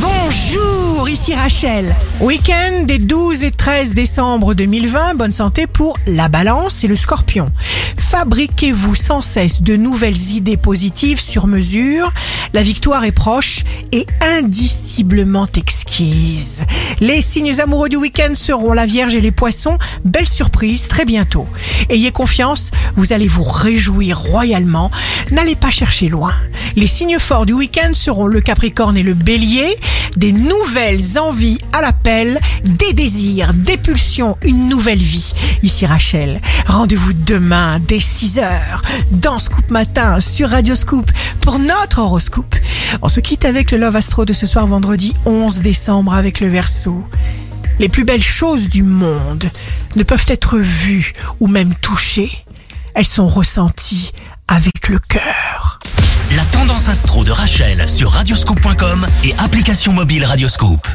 Bonjour, ici Rachel. Week-end des 12 et 13 décembre 2020, bonne santé pour la balance et le scorpion. Fabriquez-vous sans cesse de nouvelles idées positives sur mesure. La victoire est proche et indiciblement exquise. Les signes amoureux du week-end seront la Vierge et les Poissons. Belle surprise très bientôt. Ayez confiance, vous allez vous réjouir royalement. N'allez pas chercher loin. Les signes forts du week-end seront le Capricorne et le Bélier. Des nouvelles envies à l'appel, des désirs, des pulsions, une nouvelle vie. Ici Rachel. Rendez-vous demain dès 6h dans Scoop Matin sur Radio Scoop pour notre horoscope. On se quitte avec le Love Astro de ce soir vendredi 11 décembre avec le Verseau. Les plus belles choses du monde ne peuvent être vues ou même touchées. Elles sont ressenties avec le cœur. La tendance astro de Rachel sur radioscope.com et application mobile Radioscope.